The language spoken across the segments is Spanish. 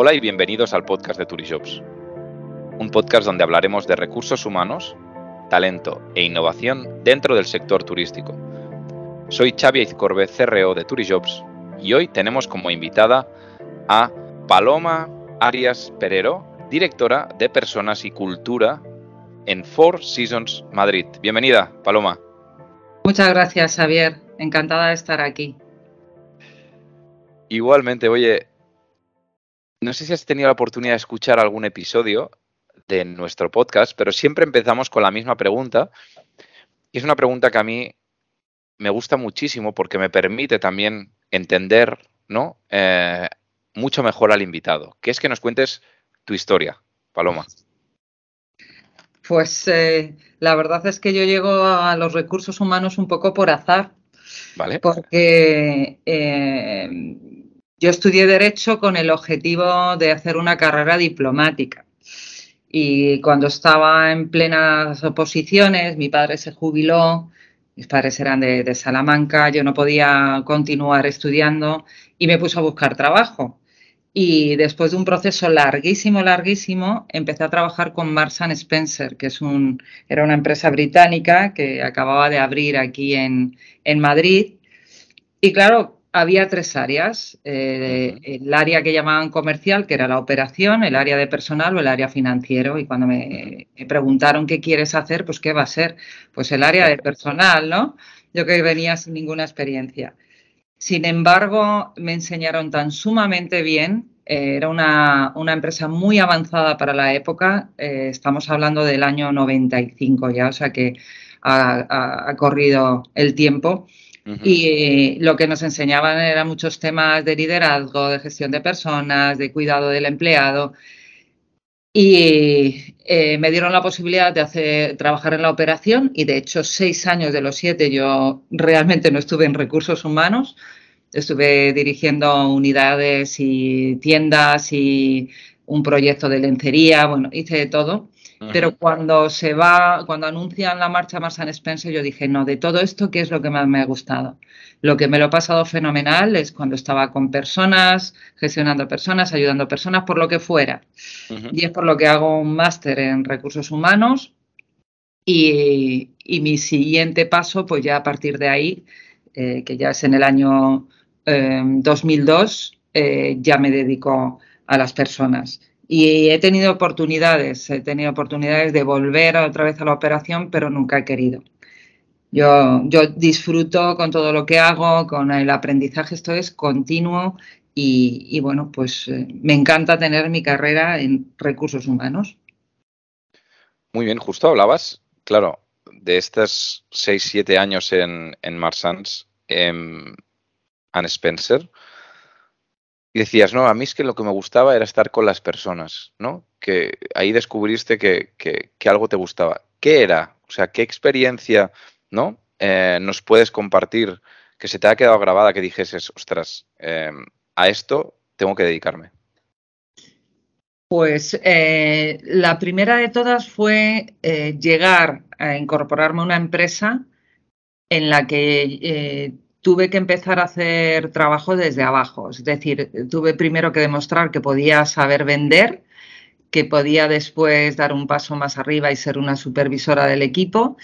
Hola y bienvenidos al podcast de Turijobs, un podcast donde hablaremos de recursos humanos, talento e innovación dentro del sector turístico. Soy Xavi Izcorbe, CRO de Turijobs, y hoy tenemos como invitada a Paloma Arias Perero, directora de Personas y Cultura en Four Seasons Madrid. Bienvenida, Paloma. Muchas gracias, Javier. Encantada de estar aquí. Igualmente, oye, no sé si has tenido la oportunidad de escuchar algún episodio de nuestro podcast, pero siempre empezamos con la misma pregunta. Y es una pregunta que a mí me gusta muchísimo porque me permite también entender ¿no? Eh, mucho mejor al invitado, que es que nos cuentes tu historia, Paloma. Pues eh, la verdad es que yo llego a los recursos humanos un poco por azar. Vale. Porque eh, yo estudié Derecho con el objetivo de hacer una carrera diplomática. Y cuando estaba en plenas oposiciones, mi padre se jubiló, mis padres eran de, Salamanca, yo no podía continuar estudiando y me puse a buscar trabajo. Y después de un proceso larguísimo, larguísimo, empecé a trabajar con Marsan Spencer, que es un, era una empresa británica que acababa de abrir aquí en, en Madrid. Y claro, había tres áreas. Eh, el área que llamaban comercial, que era la operación, el área de personal o el área financiero. Y cuando me, preguntaron qué quieres hacer, pues qué va a ser. Pues el área de personal, ¿no? Yo que venía sin ninguna experiencia. Sin embargo, me enseñaron tan sumamente bien. Eh, era una, empresa muy avanzada para la época. Eh, estamos hablando del año 95 ya, o sea que ha corrido el tiempo y lo que nos enseñaban eran muchos temas de liderazgo, de gestión de personas, de cuidado del empleado. Y eh, me dieron la posibilidad de hacer, trabajar en la operación y de hecho seis años de los siete yo realmente no estuve en recursos humanos. Estuve dirigiendo unidades y tiendas y un proyecto de lencería, bueno, hice de todo. Pero cuando se va, cuando anuncian la marcha Marsan Spencer, yo dije, no, de todo esto, ¿qué es lo que más me ha gustado? Lo que me lo he pasado fenomenal es cuando estaba con personas, gestionando personas, ayudando personas, por lo que fuera. Y es por lo que hago un máster en recursos humanos. Y, mi siguiente paso, pues ya a partir de ahí, eh, que ya es en el año 2002, eh, eh, ya me dedico a las personas. Y he tenido oportunidades, he tenido oportunidades de volver otra vez a la operación, pero nunca he querido. Yo, yo disfruto con todo lo que hago, con el aprendizaje, esto es continuo y, bueno, pues eh, me encanta tener mi carrera en recursos humanos. Muy bien, justo hablabas, claro, de estos 6, 7 años en, en Marsans, en Anne Spencer decías, no, a mí es que lo que me gustaba era estar con las personas, ¿no? Que ahí descubriste que, algo te gustaba. ¿Qué era? O sea, ¿qué experiencia, ¿no? Eh, nos puedes compartir que se te ha quedado grabada que dijeses, ostras, em, a esto tengo que dedicarme? Pues eh, la primera de todas fue eh, llegar a incorporarme a una empresa en la que tuve que empezar a hacer trabajo desde abajo. Es decir, tuve primero que demostrar que podía saber vender, que podía después dar un paso más arriba y ser una supervisora del equipo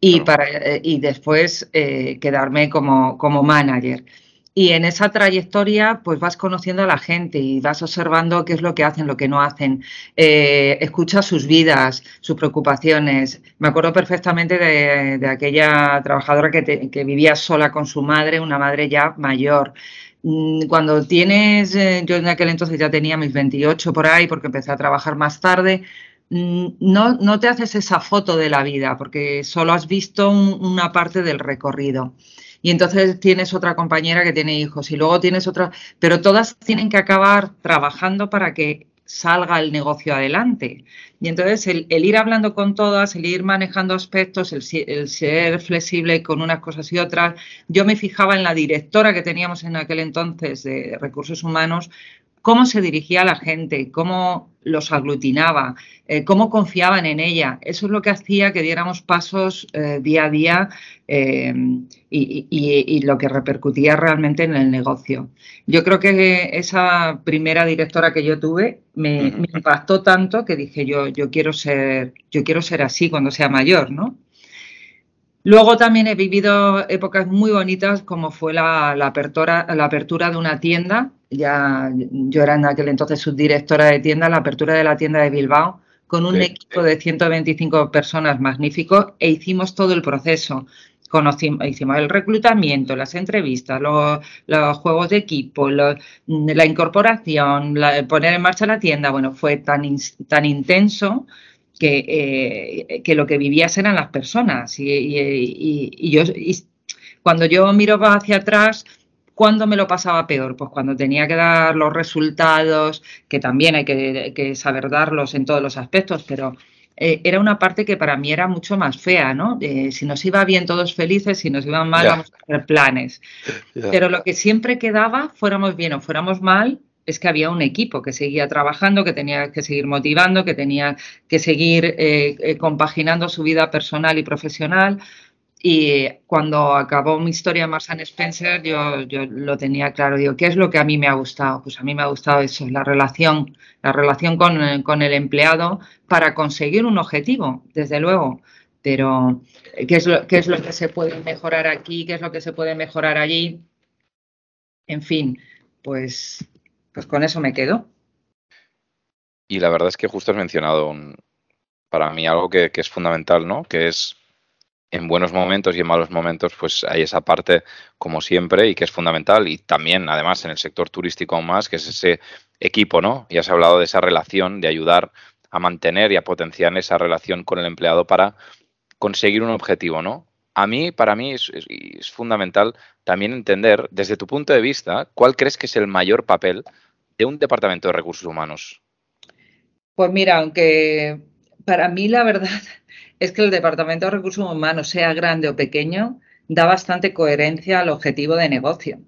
y, para, eh, y después eh, quedarme como, como manager. Y en esa trayectoria, pues vas conociendo a la gente y vas observando qué es lo que hacen, lo que no hacen. Eh, escuchas sus vidas, sus preocupaciones. Me acuerdo perfectamente de, aquella trabajadora que, vivía sola con su madre, una madre ya mayor. Mm, cuando tienes, eh, yo en aquel entonces ya tenía mis 28 por ahí porque empecé a trabajar más tarde, mm, no, no te haces esa foto de la vida porque solo has visto una parte del recorrido y entonces tienes otra compañera que tiene hijos y luego tienes otra, pero todas tienen que acabar trabajando para que salga el negocio adelante. Y entonces el, ir hablando con todas, el ir manejando aspectos, el, el, ser flexible con unas cosas y otras, yo me fijaba en la directora que teníamos en aquel entonces de recursos humanos, cómo se dirigía a la gente, cómo los aglutinaba, eh, cómo confiaban en ella. Eso es lo que hacía que diéramos pasos eh, día a día eh, y, lo que repercutía realmente en el negocio. Yo creo que esa primera directora que yo tuve me, me impactó tanto que dije yo, yo quiero ser, yo quiero ser así cuando sea mayor, ¿no? Luego también he vivido épocas muy bonitas como fue la, apertura, la apertura de una tienda. Ya yo era en aquel entonces subdirectora de tienda, la apertura de la tienda de Bilbao con un equipo de 125 personas magnífico e hicimos todo el proceso. Conocimos, hicimos el reclutamiento, las entrevistas, los, juegos de equipo, la incorporación, poner en marcha la tienda. Bueno, fue tan, tan intenso que, eh, que lo que vivías eran las personas. Y, yo, cuando yo miro hacia atrás, ¿cuándo me lo pasaba peor? Pues cuando tenía que dar los resultados, que también hay que, saber darlos en todos los aspectos, pero eh, era una parte que para mí era mucho más fea, ¿no? si nos iba bien todos felices, si nos iban mal, vamos a hacer planes. Pero lo que siempre quedaba, fuéramos bien o fuéramos mal, es que había un equipo que seguía trabajando, que tenía que seguir motivando, que tenía que seguir eh, eh, compaginando su vida personal y profesional. Y cuando acabó mi historia Marsan Spencer, yo, yo, lo tenía claro. Digo, ¿qué es lo que a mí me ha gustado? Pues a mí me ha gustado eso, la relación, la relación con, con el empleado para conseguir un objetivo, desde luego. Pero, ¿qué es, lo, ¿qué es lo que se puede mejorar aquí? ¿Qué es lo que se puede mejorar allí? En fin, pues pues con eso me quedo. Y la verdad es que justo has mencionado para mí algo que, es fundamental, ¿no? Que es en buenos momentos y en malos momentos, pues hay esa parte, como siempre, y que es fundamental. Y también, además, en el sector turístico aún más, que es ese equipo, ¿no? Ya has hablado de esa relación, de ayudar a mantener y a potenciar esa relación con el empleado para conseguir un objetivo, ¿no? a mí, para mí, es, fundamental también entender, desde tu punto de vista, cuál crees que es el mayor papel de un departamento de recursos humanos. Pues mira, aunque para mí la verdad es que el departamento de recursos humanos, sea grande o pequeño, da bastante coherencia al objetivo de negocio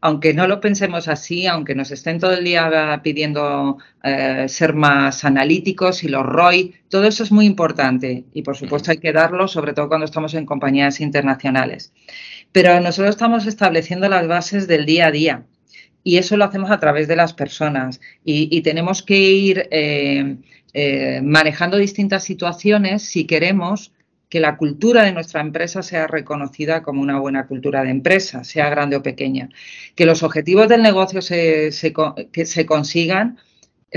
aunque no lo pensemos así, aunque nos estén todo el día pidiendo eh, ser más analíticos y los ROI, todo eso es muy importante y por supuesto hay que darlo, sobre todo cuando estamos en compañías internacionales. Pero nosotros estamos estableciendo las bases del día a día y eso lo hacemos a través de las personas y, tenemos que ir eh, eh, manejando distintas situaciones si queremos que la cultura de nuestra empresa sea reconocida como una buena cultura de empresa, sea grande o pequeña, que los objetivos del negocio se, que se consigan,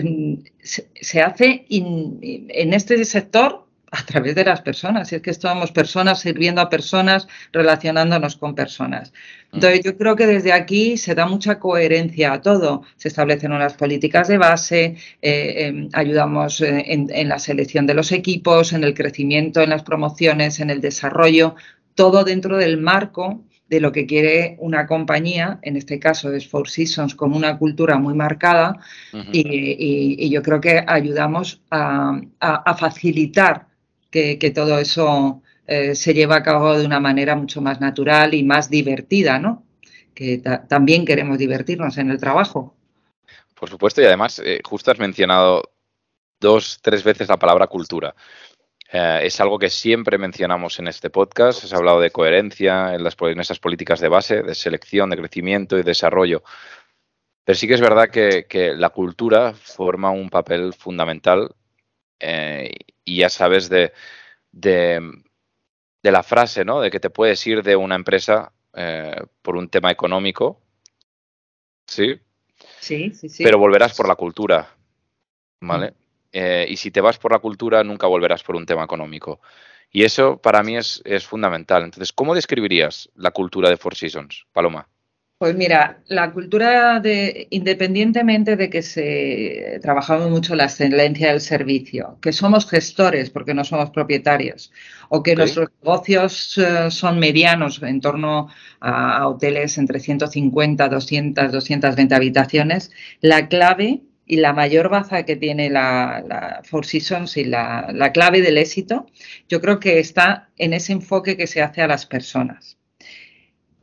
mm, se, hace en este sector a través de las personas. es que estamos personas sirviendo a personas, relacionándonos con personas. Entonces, yo creo que desde aquí se da mucha coherencia a todo. Se establecen unas políticas de base, eh, em, ayudamos eh, en, la selección de los equipos, en el crecimiento, en las promociones, en el desarrollo, todo dentro del marco de lo que quiere una compañía, en este caso es Four Seasons, con una cultura muy marcada, y, yo creo que ayudamos a facilitar que, todo eso eh, se lleva a cabo de una manera mucho más natural y más divertida, ¿no? Que también queremos divertirnos en el trabajo. Por supuesto, y además, eh, justo has mencionado dos, tres veces la palabra cultura. Eh, es algo que siempre mencionamos en este podcast. Has hablado de coherencia en, las, esas políticas de base, de selección, de crecimiento y desarrollo. Pero sí que es verdad que, que la cultura forma un papel fundamental y ya sabes de, de, la frase, ¿no? De que te puedes ir de una empresa eh, por un tema económico, ¿sí? Sí, sí, sí. Pero volverás por la cultura, ¿vale? Eh, y si te vas por la cultura, nunca volverás por un tema económico. Y eso para mí es, es fundamental. Entonces, ¿cómo describirías la cultura de Four Seasons, Paloma? Pues mira, la cultura de, independientemente de que se trabajamos mucho la excelencia del servicio, que somos gestores porque no somos propietarios, o que nuestros negocios eh, son medianos en torno a, hoteles entre 150, 200, 220 habitaciones, la clave y la mayor baza que tiene la, la Four Seasons y la, la clave del éxito, yo creo que está en ese enfoque que se hace a las personas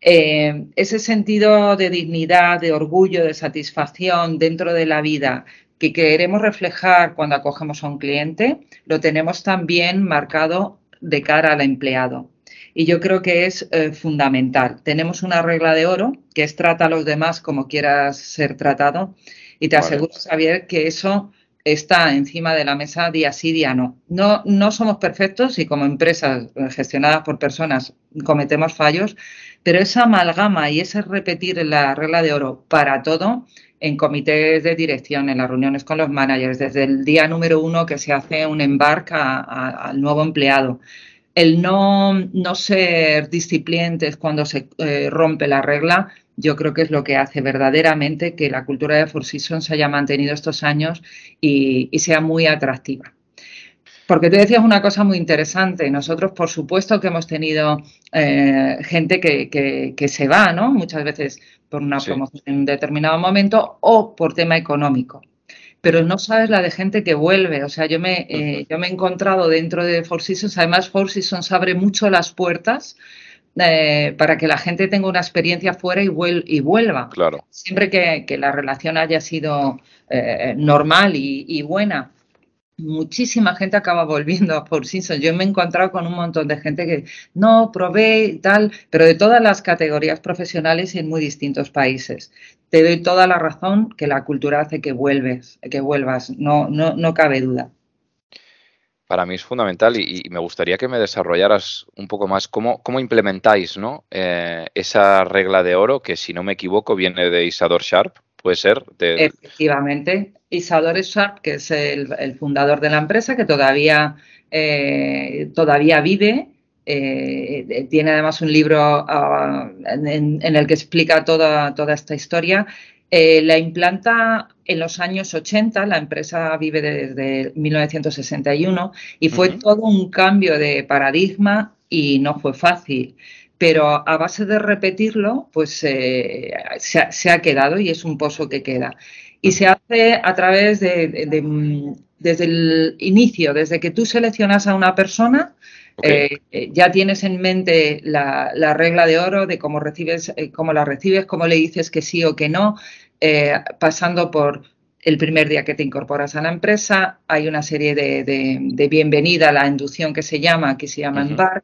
Eh, ese sentido de dignidad, de orgullo, de satisfacción dentro de la vida que queremos reflejar cuando acogemos a un cliente, lo tenemos también marcado de cara al empleado. Y yo creo que es eh, fundamental. Tenemos una regla de oro que es trata a los demás como quieras ser tratado. Y te aseguro, Javier, que eso está encima de la mesa día sí, día no. No, no somos perfectos y como empresas gestionadas por personas cometemos fallos, pero esa amalgama y ese repetir la regla de oro para todo en comités de dirección, en las reuniones con los managers, desde el día número uno que se hace un embarque al nuevo empleado. El no, no ser disciplientes cuando se eh, rompe la regla, yo creo que es lo que hace verdaderamente que la cultura de Four Seasons se haya mantenido estos años y, sea muy atractiva. Porque tú decías una cosa muy interesante. Nosotros, por supuesto, que hemos tenido eh, gente que, se va, ¿no? Muchas veces por una promoción en un determinado momento o por tema económico. Pero no sabes la de gente que vuelve. O sea, yo me, eh, yo me he encontrado dentro de Four Seasons. Además, Four Seasons abre mucho las puertas eh, para que la gente tenga una experiencia fuera y, y vuelva. Claro. Siempre que, la relación haya sido eh, normal y, buena. Muchísima gente acaba volviendo a Four Seasons. Yo me he encontrado con un montón de gente que no probé y tal, pero de todas las categorías profesionales y en muy distintos países. Te doy toda la razón que la cultura hace que vuelves, que vuelvas, no, no, no cabe duda para mí es fundamental y, me gustaría que me desarrollaras un poco más cómo, implementáis ¿no? Eh, esa regla de oro que, si no me equivoco, viene de Isador Sharp, puede ser. Efectivamente, Isador Sharp, que es el, fundador de la empresa, que todavía, eh, todavía vive. Eh, tiene además un libro ah, en, en, el que explica toda, toda esta historia eh, la implanta en los años 80, la empresa vive desde 1961 y fue todo un cambio de paradigma y no fue fácil. Pero a base de repetirlo, pues eh, se, ha, quedado y es un pozo que queda. Y se hace a través de, mm, desde el inicio, desde que tú seleccionas a una persona, eh, ya tienes en mente la, regla de oro de cómo recibes, cómo la recibes, cómo le dices que sí o que no, eh, pasando por el primer día que te incorporas a la empresa, hay una serie de, bienvenida a la inducción que se llama, que se llama uh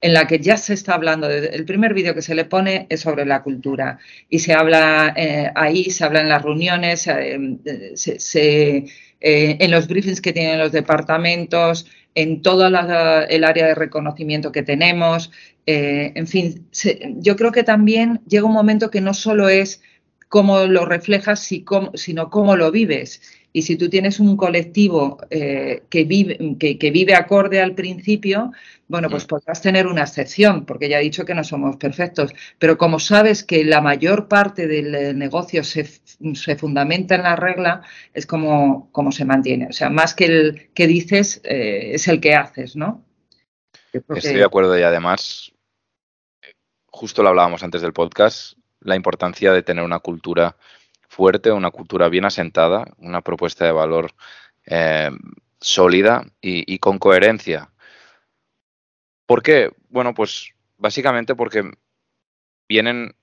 en la que ya se está hablando, el primer vídeo que se le pone es sobre la cultura. Y se habla eh, ahí, se habla en las reuniones, eh, en los briefings que tienen los departamentos, en todo el área de reconocimiento que tenemos, en fin, yo creo que también llega un momento que no solo es cómo lo reflejas, sino cómo lo vives. Y si tú tienes un colectivo eh, que, vive, que, vive acorde al principio, bueno, pues mm. podrás tener una excepción, porque ya he dicho que no somos perfectos, pero como sabes que la mayor parte del eh, negocio se, fundamenta en la regla, es como, como, se mantiene. O sea, más que el que dices, eh, es el que haces, ¿no? Estoy de acuerdo y además, justo lo hablábamos antes del podcast, la importancia de tener una cultura fuerte, una cultura bien asentada, una propuesta de valor eh, sólida y, con coherencia. ¿Por qué? Bueno, pues básicamente porque vienen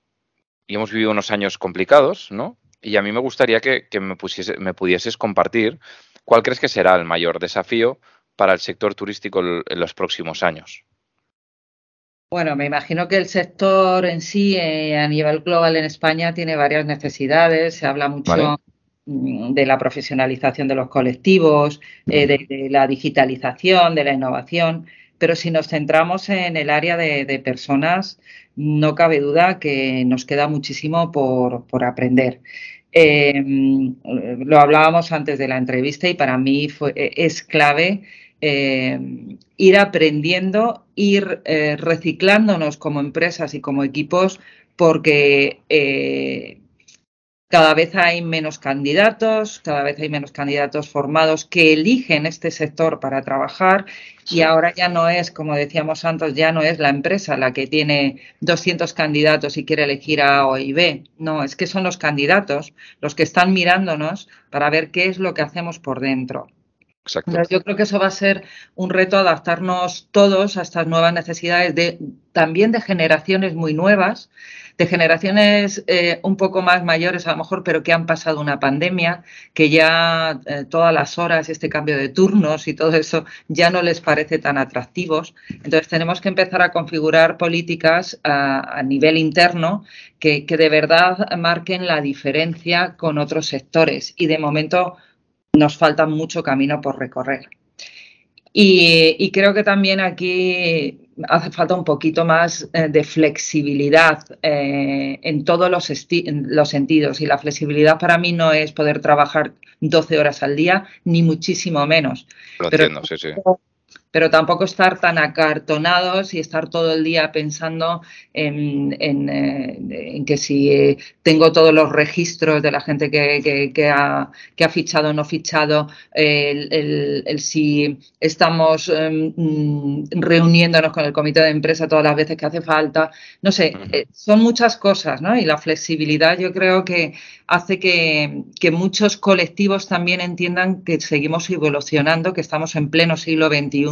y hemos vivido unos años complicados, ¿no? Y a mí me gustaría que, me, me pudieses compartir cuál crees que será el mayor desafío para el sector turístico en los próximos años. Bueno, me imagino que el sector en sí, eh, a nivel global en España, tiene varias necesidades. Se habla mucho mm, de la profesionalización de los colectivos, eh, de, la digitalización, de la innovación. Pero si nos centramos en el área de, personas, no cabe duda que nos queda muchísimo por, aprender. Em, lo hablábamos antes de la entrevista y para mí fue, es clave eh, ir aprendiendo, ir eh, reciclándonos como empresas y como equipos, porque eh, cada vez hay menos candidatos, cada vez hay menos candidatos formados que eligen este sector para trabajar y ahora ya no es, como decíamos antes, ya no es la empresa la que tiene 200 candidatos y quiere elegir A o y B. No, es que son los candidatos los que están mirándonos para ver qué es lo que hacemos por dentro. Yo creo que eso va a ser un reto adaptarnos todos a estas nuevas necesidades de también de generaciones muy nuevas, de generaciones eh, un poco más mayores a lo mejor, pero que han pasado una pandemia, que ya eh, todas las horas, este cambio de turnos y todo eso ya no les parece tan atractivos. Entonces tenemos que empezar a configurar políticas a, nivel interno que, que de verdad marquen la diferencia con otros sectores. Y de momento nos falta mucho camino por recorrer. Y, creo que también aquí hace falta un poquito más eh, de flexibilidad eh, en todos los, los, sentidos. Y la flexibilidad para mí no es poder trabajar 12 horas al día, ni muchísimo menos. Lo entiendo, sí, sí pero tampoco estar tan acartonados y estar todo el día pensando en, eh, que si eh, tengo todos los registros de la gente que, ha, fichado o no fichado, el, si estamos em, mm, reuniéndonos con el comité de empresa todas las veces que hace falta, no sé, eh, son muchas cosas, ¿no? Y la flexibilidad yo creo que hace que, muchos colectivos también entiendan que seguimos evolucionando, que estamos en pleno siglo XXI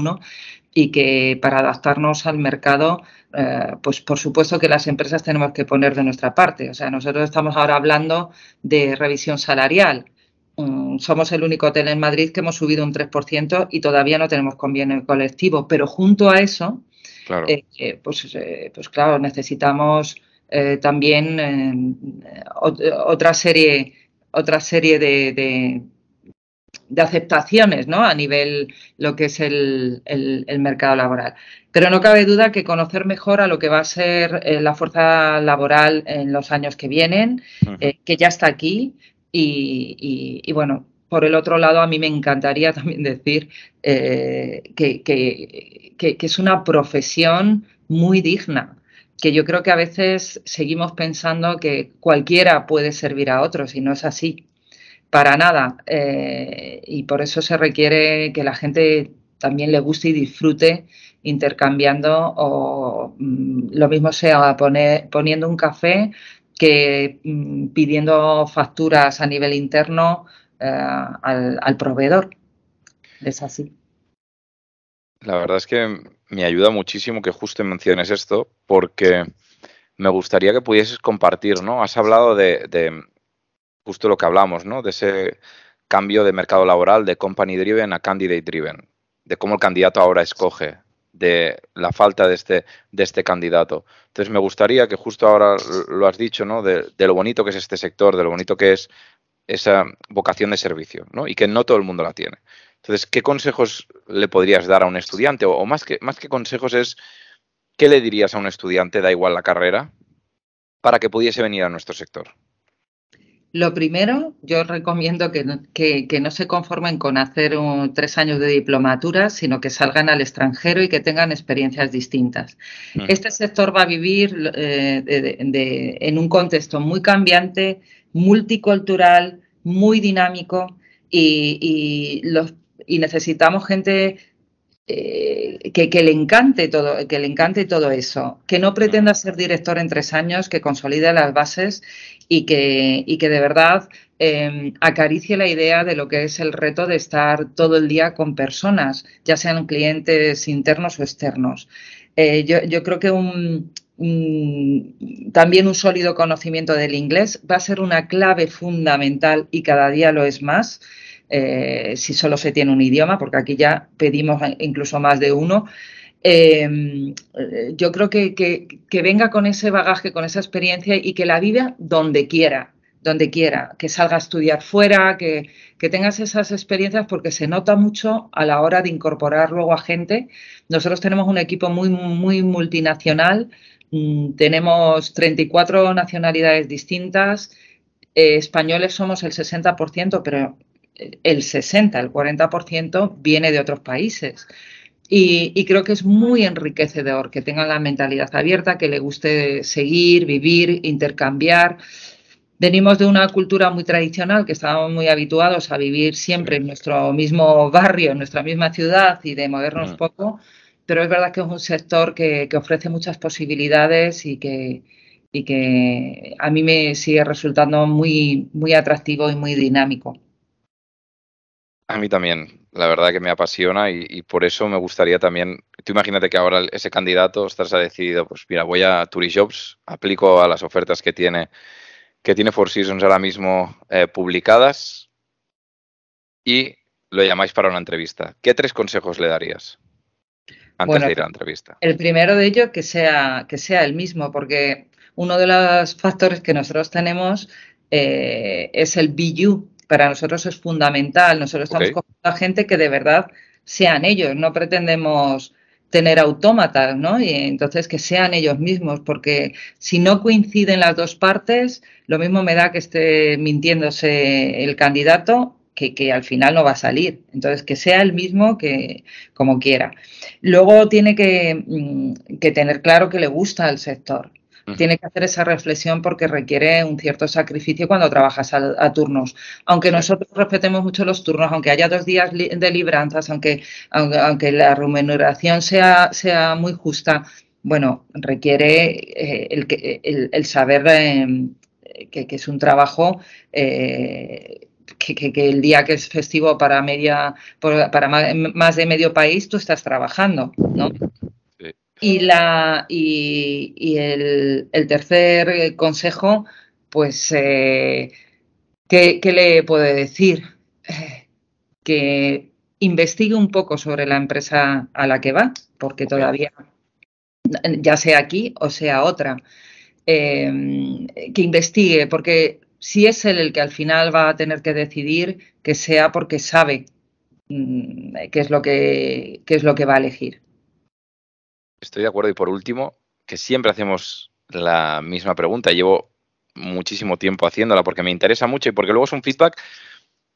y que para adaptarnos al mercado, eh, pues por supuesto que las empresas tenemos que poner de nuestra parte. O sea, nosotros estamos ahora hablando de revisión salarial. Mm, somos el único hotel en Madrid que hemos subido un 3% y todavía no tenemos convenio colectivo, pero junto a eso, eh, eh, pues, pues claro, necesitamos también otra serie, otra serie de, de, aceptaciones ¿no? a nivel lo que es el, el, mercado laboral. Pero no cabe duda que conocer mejor a lo que va a ser eh, la fuerza laboral en los años que vienen, que ya está aquí y, y, bueno, por el otro lado, a mí me encantaría también decir que, que, que, es una profesión muy digna que yo creo que a veces seguimos pensando que cualquiera puede servir a otros y no es así, para nada. Eh, y por eso se requiere que la gente también le guste y disfrute intercambiando o mm, lo mismo sea poniendo un café que mm, pidiendo facturas a nivel interno eh, al, al proveedor. Es así. La verdad es que me ayuda muchísimo que justo menciones esto, porque me gustaría que pudieses compartir, ¿no? Has hablado de, justo lo que hablamos, ¿no? De ese cambio de mercado laboral de company driven a candidate driven, de cómo el candidato ahora escoge, de la falta de este, de este candidato. Entonces me gustaría que justo ahora lo has dicho, ¿no? De, lo bonito que es este sector, de lo bonito que es esa vocación de servicio, ¿no? Y que no todo el mundo la tiene. Entonces, ¿qué consejos le podrías dar a un estudiante? O, más, que, más que consejos es, ¿qué le dirías a un estudiante, da igual la carrera, para que pudiese venir a nuestro sector? Lo primero, yo recomiendo que, no se conformen con hacer tres años de diplomatura, sino que salgan al extranjero y que tengan experiencias distintas. Mm. Este sector va a vivir eh, en un contexto muy cambiante, multicultural, muy dinámico y, los y necesitamos gente eh, que, le encante todo, que le encante todo eso, que no pretenda ser director en tres años, que consolide las bases y que, que de verdad em, acaricie la idea de lo que es el reto de estar todo el día con personas, ya sean clientes internos o externos. Eh, yo, creo que también un sólido conocimiento del inglés va a ser una clave fundamental y cada día lo es más eh, si solo se tiene un idioma, porque aquí ya pedimos incluso más de uno. Eh, yo creo que, que, venga con ese bagaje, con esa experiencia y que la viva donde quiera, donde quiera, que salga a estudiar fuera, que, que, tengas esas experiencias porque se nota mucho a la hora de incorporar luego a gente. Nosotros tenemos un equipo muy, muy multinacional, mm, tenemos 34 nacionalidades distintas, eh, españoles somos el 60%, pero el 60, el 40% viene de otros países. Y, creo que es muy enriquecedor que tengan la mentalidad abierta, que le guste seguir, vivir, intercambiar. Venimos de una cultura muy tradicional que estábamos muy habituados a vivir siempre en nuestro mismo barrio, en nuestra misma ciudad y de movernos poco, pero es verdad que es un sector que, ofrece muchas posibilidades y que, y que a mí me sigue resultando muy, muy atractivo y muy dinámico. A mí también, la verdad que me apasiona y, por eso me gustaría también, tú imagínate que ahora ese candidato, estás ha decidido, pues mira, voy a Turijobs, aplico a las ofertas que tiene, que tiene Four Seasons ahora mismo eh, publicadas y lo llamáis para una entrevista. ¿Qué tres consejos le darías antes de ir a la entrevista? El primero de ellos que sea, que sea el mismo, porque uno de los factores que nosotros tenemos eh, es el BU. Para nosotros es fundamental. Nosotros estamos con la gente que de verdad sean ellos. No pretendemos tener autómatas, ¿no? Y entonces que sean ellos mismos, porque si no coinciden las dos partes, lo mismo me da que esté mintiéndose el candidato que, al final no va a salir. Entonces, que sea el mismo que como quiera. Luego tiene que, mm, que tener claro que le gusta el sector tiene que hacer esa reflexión porque requiere un cierto sacrificio cuando trabajas a, turnos. Aunque nosotros respetemos mucho los turnos, aunque haya dos días de libranzas, aunque, aunque, la remuneración sea, sea muy justa, bueno, requiere eh, el, el, saber em, que, es un trabajo eh, que, el día que es festivo para media para más de medio país tú estás trabajando, ¿no? Y, la, y, el, tercer consejo, pues, eh, ¿qué, le puedo decir? Eh, que investigue un poco sobre la empresa a la que va, porque todavía, ya sea aquí o sea otra, em, que investigue, porque si es él el que al final va a tener que decidir, que sea porque sabe mm, qué es lo que, qué es lo que va a elegir. Estoy de acuerdo. Y por último, que siempre hacemos la misma pregunta. Llevo muchísimo tiempo haciéndola porque me interesa mucho y porque luego es un feedback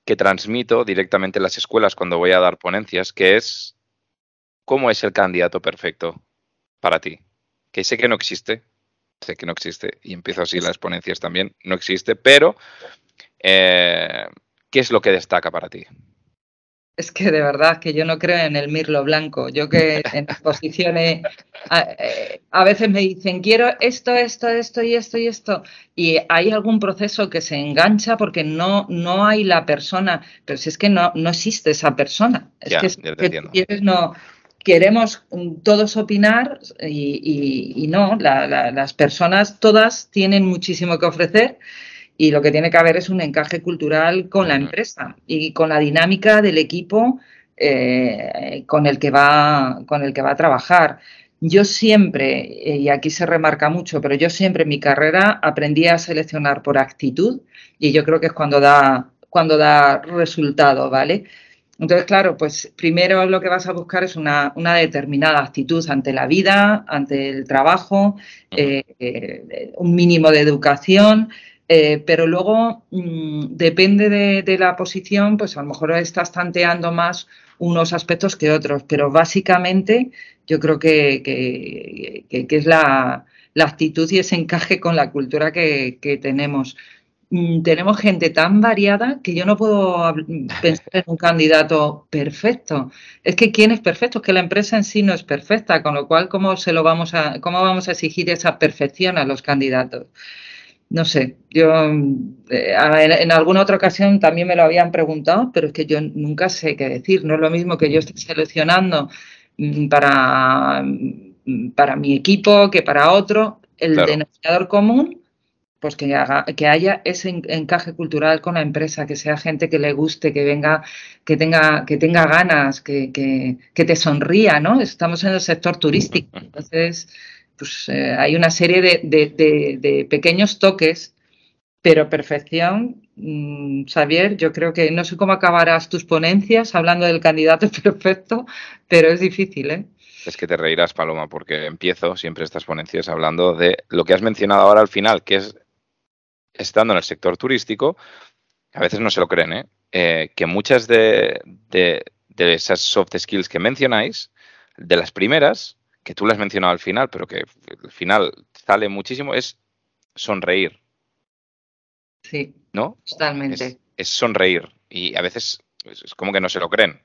que transmito directamente en las escuelas cuando voy a dar ponencias, que es cómo es el candidato perfecto para ti. Que sé que no existe, sé que no existe y empiezo así las ponencias también, no existe, pero eh, ¿qué es lo que destaca para ti? Es que de verdad que yo no creo en el mirlo blanco. Yo que en exposiciones eh, a, veces me dicen quiero esto, esto, esto y esto y esto. Y hay algún proceso que se engancha porque no, no hay la persona, pero si es que no, no existe esa persona. Es que, no, queremos todos opinar y, no, las personas todas tienen muchísimo que ofrecer y lo que tiene que haber es un encaje cultural con la empresa y con la dinámica del equipo eh, con, el que va, con el que va a trabajar. Yo siempre, y aquí se remarca mucho, pero yo siempre en mi carrera aprendí a seleccionar por actitud y yo creo que es cuando da, cuando da resultado, ¿vale? Entonces, claro, pues primero lo que vas a buscar es una, determinada actitud ante la vida, ante el trabajo, eh, eh, un mínimo de educación, eh, pero luego mm, depende de, la posición, pues a lo mejor estás tanteando más unos aspectos que otros, pero básicamente yo creo que, es la, actitud y ese encaje con la cultura que, tenemos. Mm, tenemos gente tan variada que yo no puedo pensar en un candidato perfecto. Es que quién es perfecto, es que la empresa en sí no es perfecta, con lo cual cómo se lo vamos a, cómo vamos a exigir esa perfección a los candidatos no sé, yo eh, en, alguna otra ocasión también me lo habían preguntado, pero es que yo nunca sé qué decir. No es lo mismo que yo esté seleccionando mm, para, mm, para mi equipo que para otro. El denominador común, pues que, haga, que haya ese encaje cultural con la empresa, que sea gente que le guste, que venga, que tenga, que tenga ganas, que, que, que te sonría, ¿no? Estamos en el sector turístico, entonces pues eh, hay una serie de, pequeños toques, pero perfección, mm, Xavier, yo creo que no sé cómo acabarás tus ponencias hablando del candidato perfecto, pero es difícil, ¿eh? Es que te reirás, Paloma, porque empiezo siempre estas ponencias hablando de lo que has mencionado ahora al final, que es estando en el sector turístico, a veces no se lo creen, ¿eh? eh que muchas de, de, esas soft skills que mencionáis, de las primeras, que tú lo has mencionado al final, pero que al final sale muchísimo, es sonreír. Sí. ¿No? Totalmente. Es, sonreír. Y a veces es como que no se lo creen.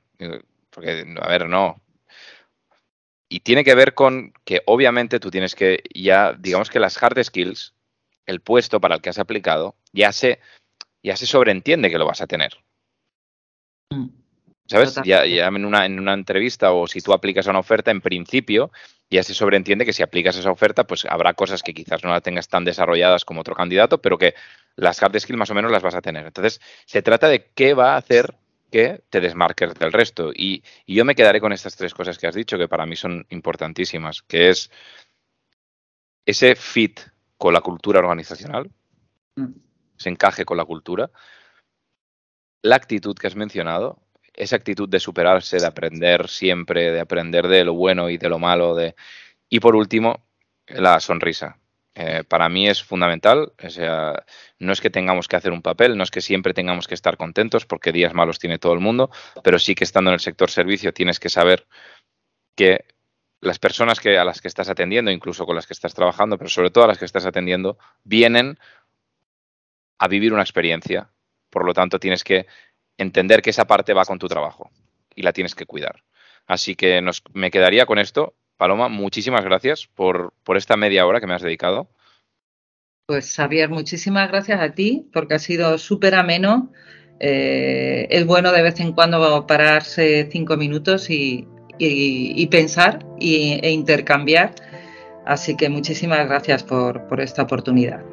Porque, a ver, no. Y tiene que ver con que obviamente tú tienes que ya, digamos que las hard skills, el puesto para el que has aplicado, ya se, ya se sobreentiende que lo vas a tener. Mm. ¿Sabes? Ya, ya en, una, en una entrevista o si tú aplicas a una oferta, en principio ya se sobreentiende que si aplicas esa oferta, pues habrá cosas que quizás no la tengas tan desarrolladas como otro candidato, pero que las hard skills más o menos las vas a tener. Entonces, se trata de qué va a hacer que te desmarques del resto. Y, y, yo me quedaré con estas tres cosas que has dicho, que para mí son importantísimas, que es ese fit con la cultura organizacional, mm. ese encaje con la cultura, la actitud que has mencionado, esa actitud de superarse, de aprender siempre, de aprender de lo bueno y de lo malo, de... y por último, la sonrisa. Eh, para mí es fundamental, o sea, no es que tengamos que hacer un papel, no es que siempre tengamos que estar contentos, porque días malos tiene todo el mundo, pero sí que estando en el sector servicio tienes que saber que las personas que, a las que estás atendiendo, incluso con las que estás trabajando, pero sobre todo a las que estás atendiendo, vienen a vivir una experiencia. Por lo tanto, tienes que entender que esa parte va con tu trabajo y la tienes que cuidar. Así que me quedaría con esto. Paloma, muchísimas gracias por, esta media hora que me has dedicado. Pues Xavier, muchísimas gracias a ti porque ha sido súper ameno. Eh, es bueno de vez en cuando pararse cinco minutos y, y, pensar e intercambiar. Así que muchísimas gracias por esta oportunidad.